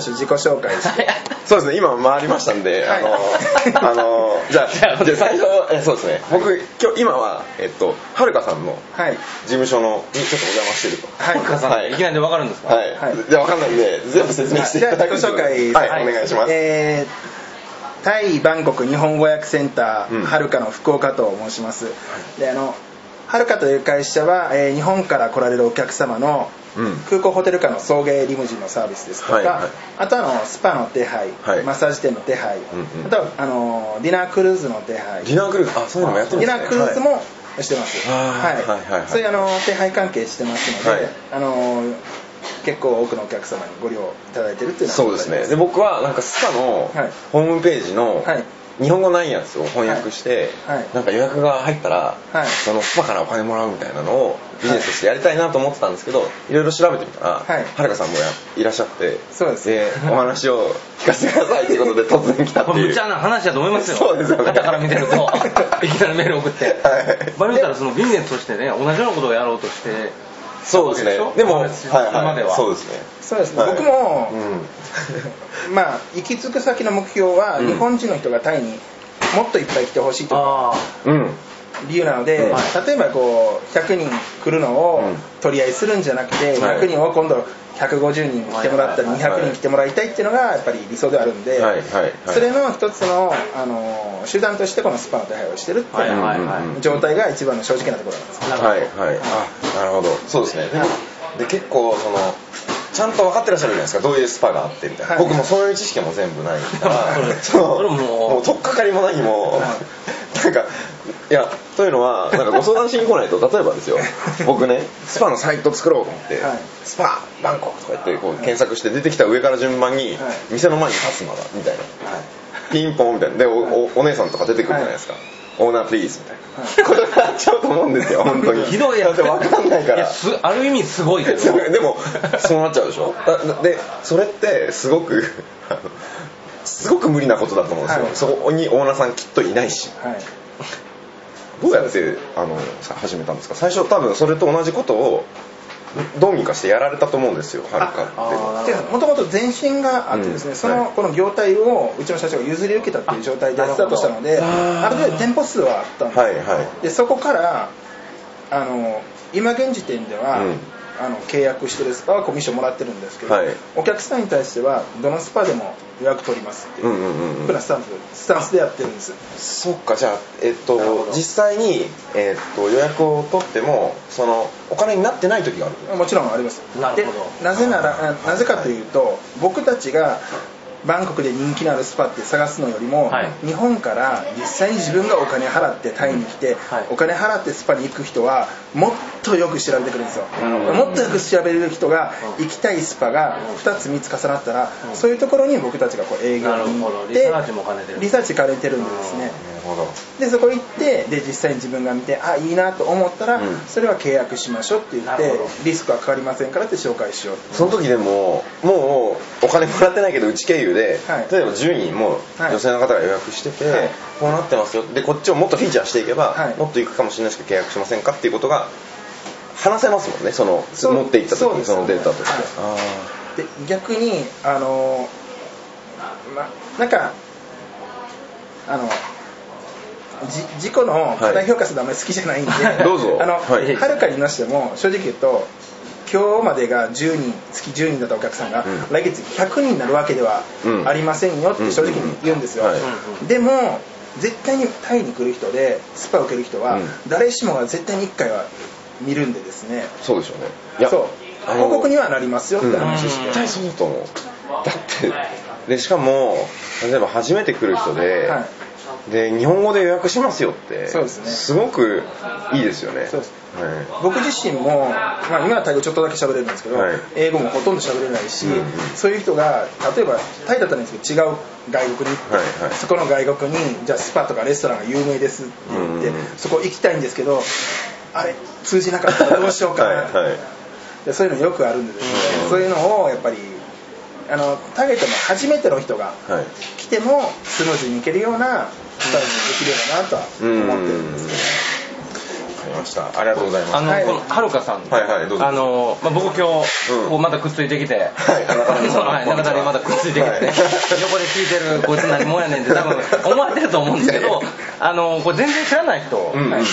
最初自己紹介して。そうですね今回りましたんで、はい。あの あのじゃあじゃあ最初えそうですね。僕今日今はえっとはるかさんのはい。事務所のにちょっとお邪魔してると。はい。深さん、はい。い、きなりで分かるんですか？はい、はい。じゃあわかんないんで全部説明していじゃあただく自己紹介はい、お願いします、えータイバンコク日本語訳センタうん。ーはるかの福岡と申します。であのはるかという会社は、えー日本から来られるお客様のうん。空港ホテル間の送迎リムジンのサービスですとか、はいはい。あとあのスパの手配、はい。マッサージ店の手配、うんうん。あとはあのディナークルーズの手配。ディナークルーズあそういうのもやってるんですね。ディナークルーズもしてます、あーはいはいはい。そういうあの手配関係してますので、はい。あの結構多くのお客様にご利用いただいてるっていうのはそうですね。で僕はなんかスパのはい。ホームページのはい日本語ないやつを翻訳して、はい。はい。なんか予約が入ったら、はい。そのスパからお金もらうみたいなのをビジネスとしてやりたいなと思ってたんですけどい。ろいろ調べてみたら、はい。はるかさんもやいらっしゃってそうです。お話を聞かせてくださいということで突然来たっていう。無茶な話だと思いますよ。そうですよね。傍から見てると いきなりメール送って、はい。場合によったらそのビジネスとしてね同じようなことをやろうとしてそうですね。でもはいそうです今までは。いはそうですねそうですね、はい。僕も、うんまあ行き着く先の目標は、うん。日本人の人がタイにもっといっぱい来てほしいというあうん。理由なので、うん。例えばこう100人来るのをうん。取り合いするんじゃなくて、はい。100人を今度150人来てもらったりはい200人来てもらいたいっていうのがやっぱり理想ではあるんで、はいはいはい。それの一つのあの手段としてこのスパの手配をしてるっていうはいはいはい状態が一番の正直なところなんです。あなるほどはいはい。あなるほど。そうですね。でで結構そのちゃんと分かってらっしゃるじゃないですか。どういうスパがあってみたいな、はい。僕もそういう知識も全部ないから。ももう。取っかかりも何も。なんかいやというのはなんかご相談しに来ないと例えばですよ。僕ねスパのサイト作ろうと思って、はい。スパバンコクとか言ってこう検索して出てきた上から順番にはい。店の前に立つのだみたいな。ピンポンみたいな。でおおお姉さんとか出てくるじゃないですか、 owner please みたいな、ことになっちゃうと思うんですよ本当に。ひどいやつだって分かんないから。ある意味すごいけど。でもそうなっちゃうでしょ？だでそれってすごく すごく無理なことだと思うんですよ、はい。そこにオーナーさんきっといないし。はい。どうやってあのさ始めたんですか？最初多分それと同じことをどうにかしてやられたと思うんですよはるかって。もともと前身があってですね、うん。その、はい。この業態をうちの社長が譲り受けたっていう状態でスタートしたのであなる程度店舗数はあったんですよ、はいはい。でそこからあの今現時点では、うんあの契約してるスパはコミッションもらってるんですけど、はい。お客さんに対してはどのスパでも予約取りますっていううんうスタンススタンスでやってるんです。そっかじゃあえっと実際に、えっと予約を取ってもそのお金になってない時がある？もちろんあります。なるほど。でなぜならあなぜかというと僕たちがバンコクで人気のあるスパって探すのよりも、はい。日本から実際に自分がお金払ってタイに来て、はい。お金払ってスパに行く人はもっとよく調べてくるんですよ。もっとよく調べれる人が行きたいスパが2つ3つ重なったら、そういうところに僕たちがこう営業に行っほど。リサーチても兼ねてるリサーチ兼ねてるんでですねほど。でそこ行ってで実際に自分が見てあいいなと思ったら、うん。それは契約しましょうって言ってリスクはかかりませんからって紹介しようその時でももうお金もらってないけどうち経由で、はい。例えば10人もはい。女性の方が予約してて、はい。こうなってますよ。でこっちをもっとフィーチャーしていけば、はい。もっといくかもしれないしか契約しませんかっていうことが話せますもんね。その持っていった時にそのデータとして、はい。あで逆にあのまなんかあのじ自己の過大評価するのあんまり好きじゃないんで、どうぞ。あの、はい。はるかにいましても正直言うと今日までが10人月10人だったお客さんが、うん。来月100人になるわけではうん。ありませんよって正直に言うんですよ、うん。はいでも絶対にタイに来る人でスパを受ける人は、うん。誰しもが絶対に1回は見るんでですね。ーそうでしょうね。いやそう。あの広告にはなりますよってうん。話して、絶対そうだと思う。だってでしかも例えば初めて来る人で、はいで日本語で予約しますよってそうですね。ごくいいですよね。そうです。は僕自身も、まあ、今はタイ語ちょっとだけ喋れるんですけど、はい。英語もほとんど喋れないし、うんうん。そういう人が例えばタイだったらいいんですけど違う外国に行って、はいはい。そこの外国にじゃあスパとかレストランが有名ですって言って、うんうん。そこ行きたいんですけどあれ通じなかったらどうしようかな、はいそういうのよくあるんでですね、うんそういうのをやっぱりあのターゲットの初めての人がはい。来てもスムーズに行けるようなスタイルにできればなとは思ってるんですけど、まました。ありがとうございます。あの、はい。このはるかさん、はいはいどうぞ。あの、まあ、僕今日、うん。こうまたくっついてきて、はい中谷さんはい、中谷にまたくっついてきて、はい。横で聞いてるこいつ何もんやねんって多分思われてると思うんですけどあの、これ全然知らない人、うんうん。はい。も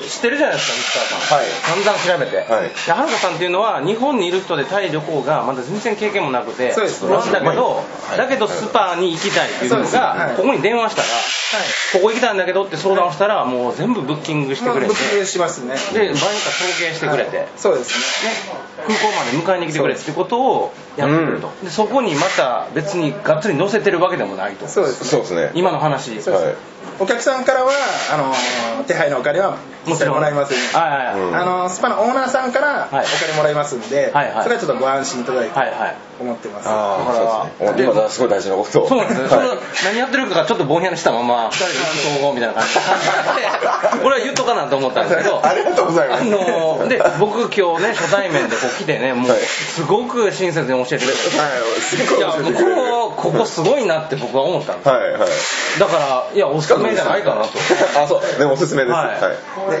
う知ってるじゃないですか、西川さん。はい。散々調べて。はい。ではるかさんっていうのは、日本にいる人でタイ旅行がまだ全然経験もなくて、そうです。不安だけど、はい。だけどスパに行きたいっていうのが、はい。ここに電話したら、はい。ここ行きたいんだけどって相談したら、もう全部ブッキングしてくれて。まあブ、ッキングしますね。で、場合によっては送迎してくれて、はい。そうですね。ね、空港まで迎えに来てくれってことをやってくれると、でそこにまた別にがっつり乗せてるわけでもないと。そうですそうですね。今の話。そうです。はい。お客さんからはあの手配のお金はもちろん。もらいますんではいはいはい、うん。あのスパのオーナーさんからおはい。金もらいますんで、はいはい。それはちょっとご安心いただいてはいはい。思ってます、あだからあそうですね。お今すごい大事なこと。をそうなんですね、はい。その何やってるかがちょっとぼんやりしたまま2人で意気投合みたい。な感じでこれは言っとかなと思ったんですけど。ありがとうございます。あので僕今日ね初対面でこう来てねもうはい。すごく親切に教えてくれて、はいすごい。いや向こうここすごいなって僕は思ったんですはいはい。だからいやおすすめじゃないかなと。あそう。でもおすすめです。はは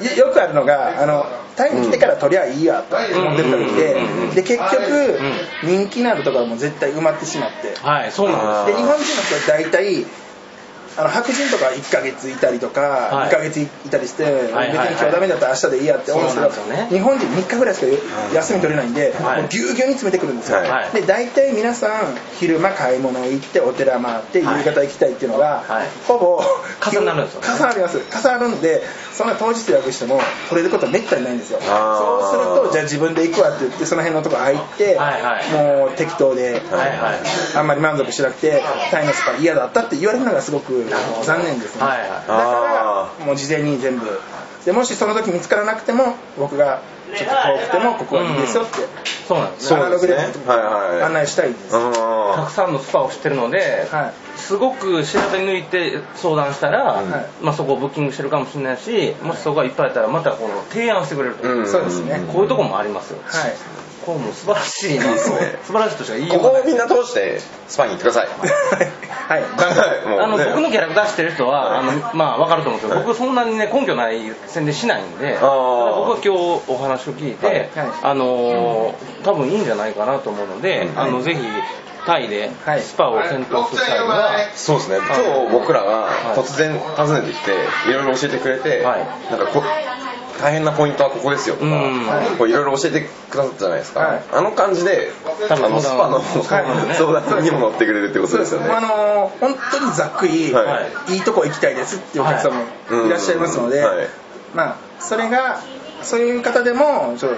い。いでよよくあるのがあのタイに来てから取りゃいいやと思ってる人がいて、うんうんで結局、人気のあるところも絶対埋まってしまって。はいそうなんですで日本人の人は大体あの白人とか1ヶ月いたりとか、はい。2ヶ月いたりして、別に今日ダメだったら明日でいいやって思うんですけどね。日本人3日ぐらいしか休み取れないんで、はい。もうぎゅうぎゅうに詰めてくるんですよ、はい。で大体皆さん昼間買い物行ってお寺回って夕はい方行きたいっていうのが、はい。ほぼ重なるんですよね。重なります。重なるんでそんな当日予約しても取れることはめったにないんですよ。そうするとじゃあ自分で行くわって言ってその辺のとこ入って、はいはい。もう適当で、はいはい。あんまり満足しなくてタイのスパ嫌だったって言われるのがすごく残念ですね、はいはい。だからもう事前に全部。でもしその時見つからなくても僕がちょっと遠くてもここはいいですよって、そうなんですね。アナログではいはい案内したいです、たあくさんのスパを知ってるので、はい。すごく調べ抜いて相談したら、はい。まあ、そこをブッキングしてるかもしれないしもしそこがいっぱいあったらまたこの提案してくれると、うん。そうですね。こういうとこもありますよ、はいこれもう素晴らしいな。素晴らしいとしか言いこようがない。こをみんな通してスパに行ってください。はい。はい。もうあのね僕のキャラクター知ってる人は、あのまあ、分かると思うんですけど、僕そんなにね根拠ない宣伝しないんで、ー。僕は今日お話を聞いて、はい。あのー多分いいんじゃないかなと思うので、うん。あのぜひタイではい。スパを検討する際には、そうですね。今日僕らが突然訪ねてきていろいろ教えてくれて、はい。なんかこ大変なポイントはここですよとか、うん。こういろいろ教えてくださったじゃないですか、はい。あの感じで多分あのスパの相談ね相談にも乗ってくれるってことですよね。あの本当にざっくり、、はい。いとこ行きたいですっていうお客さんもい。らっしゃいますので、はい。まあそれがそういう方でもちょっ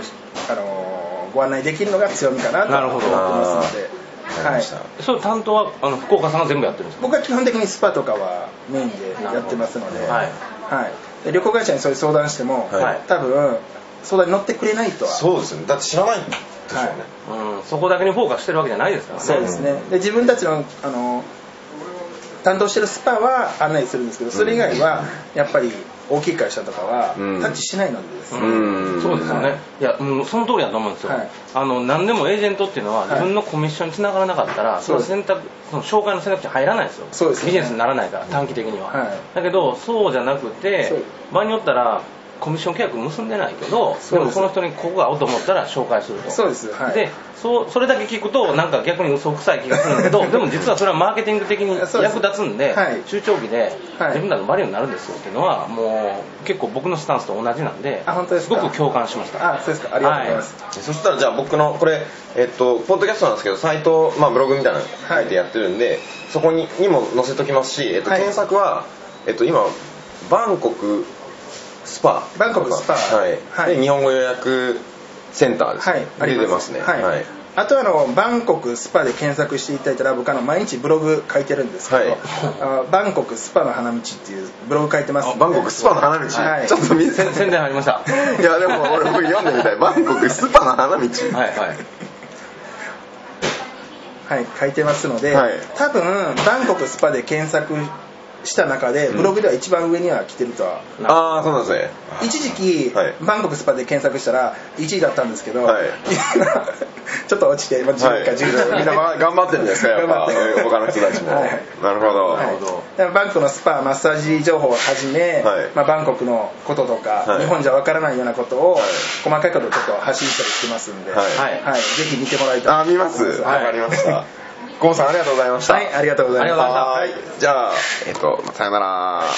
とあのご案内できるのが強みかなとなるほど思ってますので、はい。そう担当はあの福岡さんが全部やってるんですか？僕は基本的にスパとかはメインでやってますので,、はい。はい。で旅行会社にそういう相談しても、はい。多分相談に乗ってくれないとは。そうですよね。だって知らないでしょうね、うん、そこだけにフォーカスしてるわけじゃないですからね。そうですね。で自分たちのあの担当してるスパは案内するんですけどそれ以外はやっぱり大きい会社とかはうん。タッチしないのでですね、うん。そうですよね、い、や、うん、その通りだと思うんですよ、はい。あの何でもエージェントっていうのは、い。自分のコミッションにつながらなかったら、そそうです。の選択、その紹介の選択肢に入らないですよ、そうですよね。ビジネスにならないから、短期的には。はい。だけど、そうじゃなくてそう、場合によったら、コミッション契約結んでないけど、でもその人にここが合うと思ったら紹介すると。そうです。はい。でそうそれだけ聞くとなんか逆に嘘くさい気がするんだけどでも実はそれはマーケティング的に役立つんではい。中長期ではい。自分らのバリューになるんですよっていうのはもう結構僕のスタンスと同じなんであ本当ですか？ごく共感しました。あそうですか。ありがとうございます、そしたらじゃあ僕のこれえっとポッドキャストなんですけどサイト、まあ、ブログみたいなの書いてやってるんで、そこににも載せときますし、えっと、はい。検索は、えっと、今バンコクスパ。バンコクスパ。はい、はい。で日本語予約センターです。はい。ね、あり出てますね。はい、はい。あとあのバンコクスパで検索していただいたら僕あの毎日ブログ書いてるんですけど、はい。あバンコクスパの花道っていうブログ書いてます。バンコクスパの花道、はい。ちょっと見せ宣宣伝入りました。いやでも俺僕読んでみたい。バンコクスパの花道。はいはい。はい、書いてますので、はい。多分バンコクスパで検索した中でブログでは一番上には来てるとは、ああそうなんですね。一時期、はい。バンコクスパで検索したら1位だったんですけど、はい。今 ちょっと落ちて、まあ、10か10はい。みんなま頑張ってるんですかやっぱ。頑張ってうん他の人たちも、はい。なるほど、はい。でバンコクのスパマッサージ情報をはじめ、はい。まあ、バンコクのこととか、はい。日本じゃわからないようなことを、はい。細かいことをちょっと発信したりしてますんで、はい。はい。ぜひ見てもらいたいあ見ます。わはいかりましたゴンさんありがとうございました。はいありがとうございますありがとうございました。はいじゃあえっとさよなら